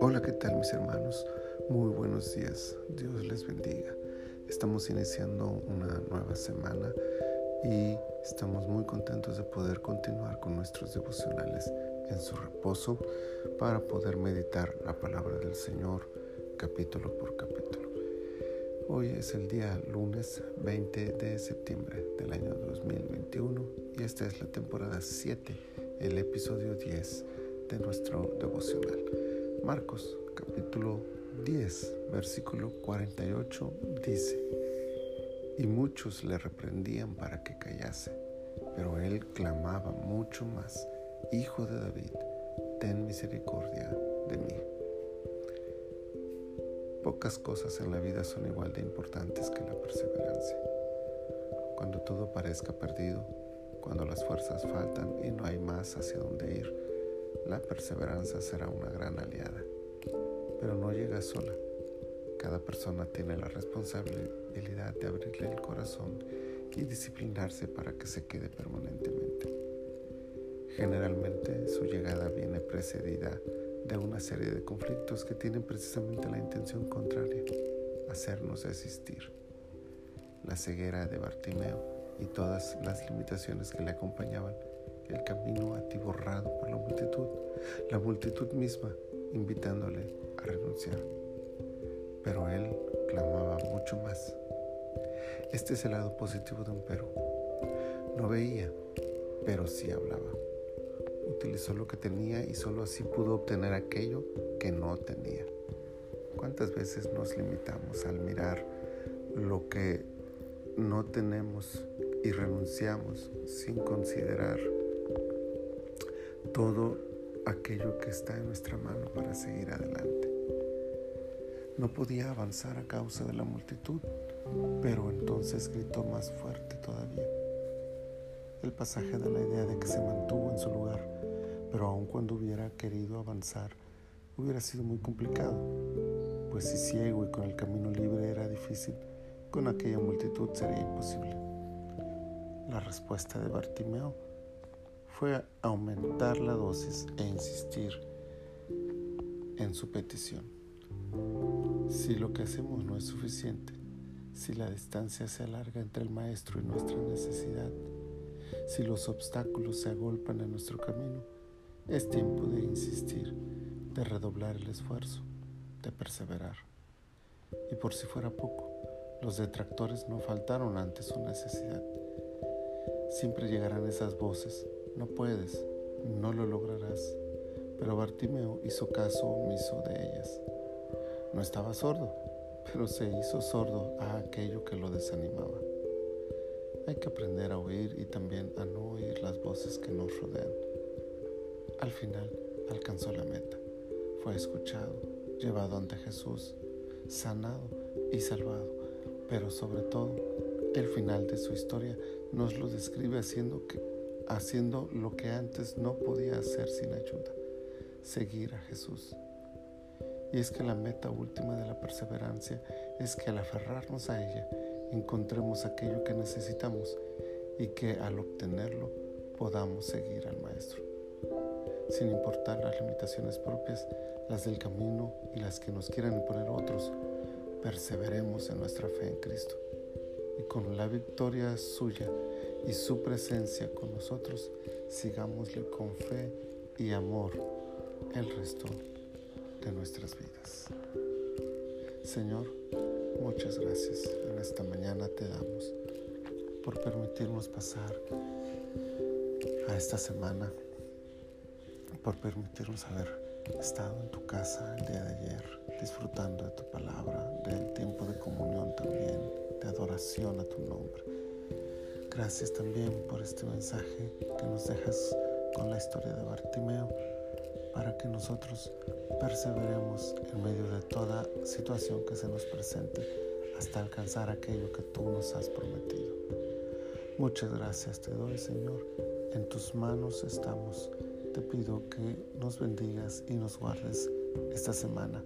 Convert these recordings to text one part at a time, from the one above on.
Hola, ¿qué tal mis hermanos? Muy buenos días, Dios les bendiga. Estamos iniciando una nueva semana y estamos muy contentos de poder continuar con nuestros devocionales en su reposo para poder meditar la palabra del Señor capítulo por capítulo. Hoy es el día lunes 20 de septiembre del año 2021 y esta es la temporada 7, el episodio 10 de nuestro devocional. Marcos capítulo 10, versículo 48 dice, y muchos le reprendían para que callase, pero él clamaba mucho más, Hijo de David, ten misericordia de mí. Pocas cosas en la vida son igual de importantes que la perseverancia. Cuando todo parezca perdido, cuando las fuerzas faltan y no hay más hacia dónde ir, la perseverancia será una gran aliada. Pero no llega sola. Cada persona tiene la responsabilidad de abrirle el corazón y disciplinarse para que se quede permanentemente. Generalmente su llegada viene precedida de una serie de conflictos que tienen precisamente la intención contraria, hacernos desistir. La ceguera de Bartimeo y todas las limitaciones que le acompañaban, el camino atiborrado por la multitud, la multitud misma invitándole a renunciar. Pero él clamaba mucho más. Este es el lado positivo de un pero. No veía, pero sí hablaba utilizó lo que tenía y solo así pudo obtener aquello que no tenía. ¿Cuántas veces nos limitamos al mirar lo que no tenemos y renunciamos sin considerar todo aquello que está en nuestra mano para seguir adelante? No podía avanzar a causa de la multitud, pero entonces gritó más fuerte todavía. El pasaje da la idea de que se mantuvo en su lugar pero aun cuando hubiera querido avanzar, hubiera sido muy complicado, pues si ciego y con el camino libre era difícil, con aquella multitud sería imposible. La respuesta de Bartimeo fue aumentar la dosis e insistir en su petición. Si lo que hacemos no es suficiente, si la distancia se alarga entre el maestro y nuestra necesidad, si los obstáculos se agolpan en nuestro camino, es tiempo de insistir, de redoblar el esfuerzo, de perseverar. Y por si fuera poco, los detractores no faltaron ante su necesidad. Siempre llegarán esas voces, no puedes, no lo lograrás. Pero Bartimeo hizo caso omiso de ellas. No estaba sordo, pero se hizo sordo a aquello que lo desanimaba. Hay que aprender a oír y también a no oír las voces que nos rodean. Al final alcanzó la meta. Fue escuchado, llevado ante Jesús, sanado y salvado. Pero sobre todo, el final de su historia nos lo describe haciendo, que, haciendo lo que antes no podía hacer sin ayuda, seguir a Jesús. Y es que la meta última de la perseverancia es que al aferrarnos a ella encontremos aquello que necesitamos y que al obtenerlo podamos seguir al Maestro sin importar las limitaciones propias, las del camino y las que nos quieran imponer otros, perseveremos en nuestra fe en Cristo. Y con la victoria suya y su presencia con nosotros, sigámosle con fe y amor el resto de nuestras vidas. Señor, muchas gracias en esta mañana te damos por permitirnos pasar a esta semana por permitirnos haber estado en tu casa el día de ayer, disfrutando de tu palabra, del tiempo de comunión también, de adoración a tu nombre. Gracias también por este mensaje que nos dejas con la historia de Bartimeo, para que nosotros perseveremos en medio de toda situación que se nos presente hasta alcanzar aquello que tú nos has prometido. Muchas gracias te doy, Señor. En tus manos estamos te pido que nos bendigas y nos guardes esta semana.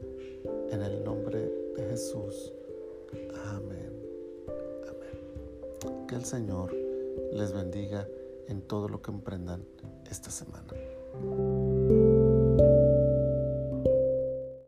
En el nombre de Jesús. Amén. Amén. Que el Señor les bendiga en todo lo que emprendan esta semana.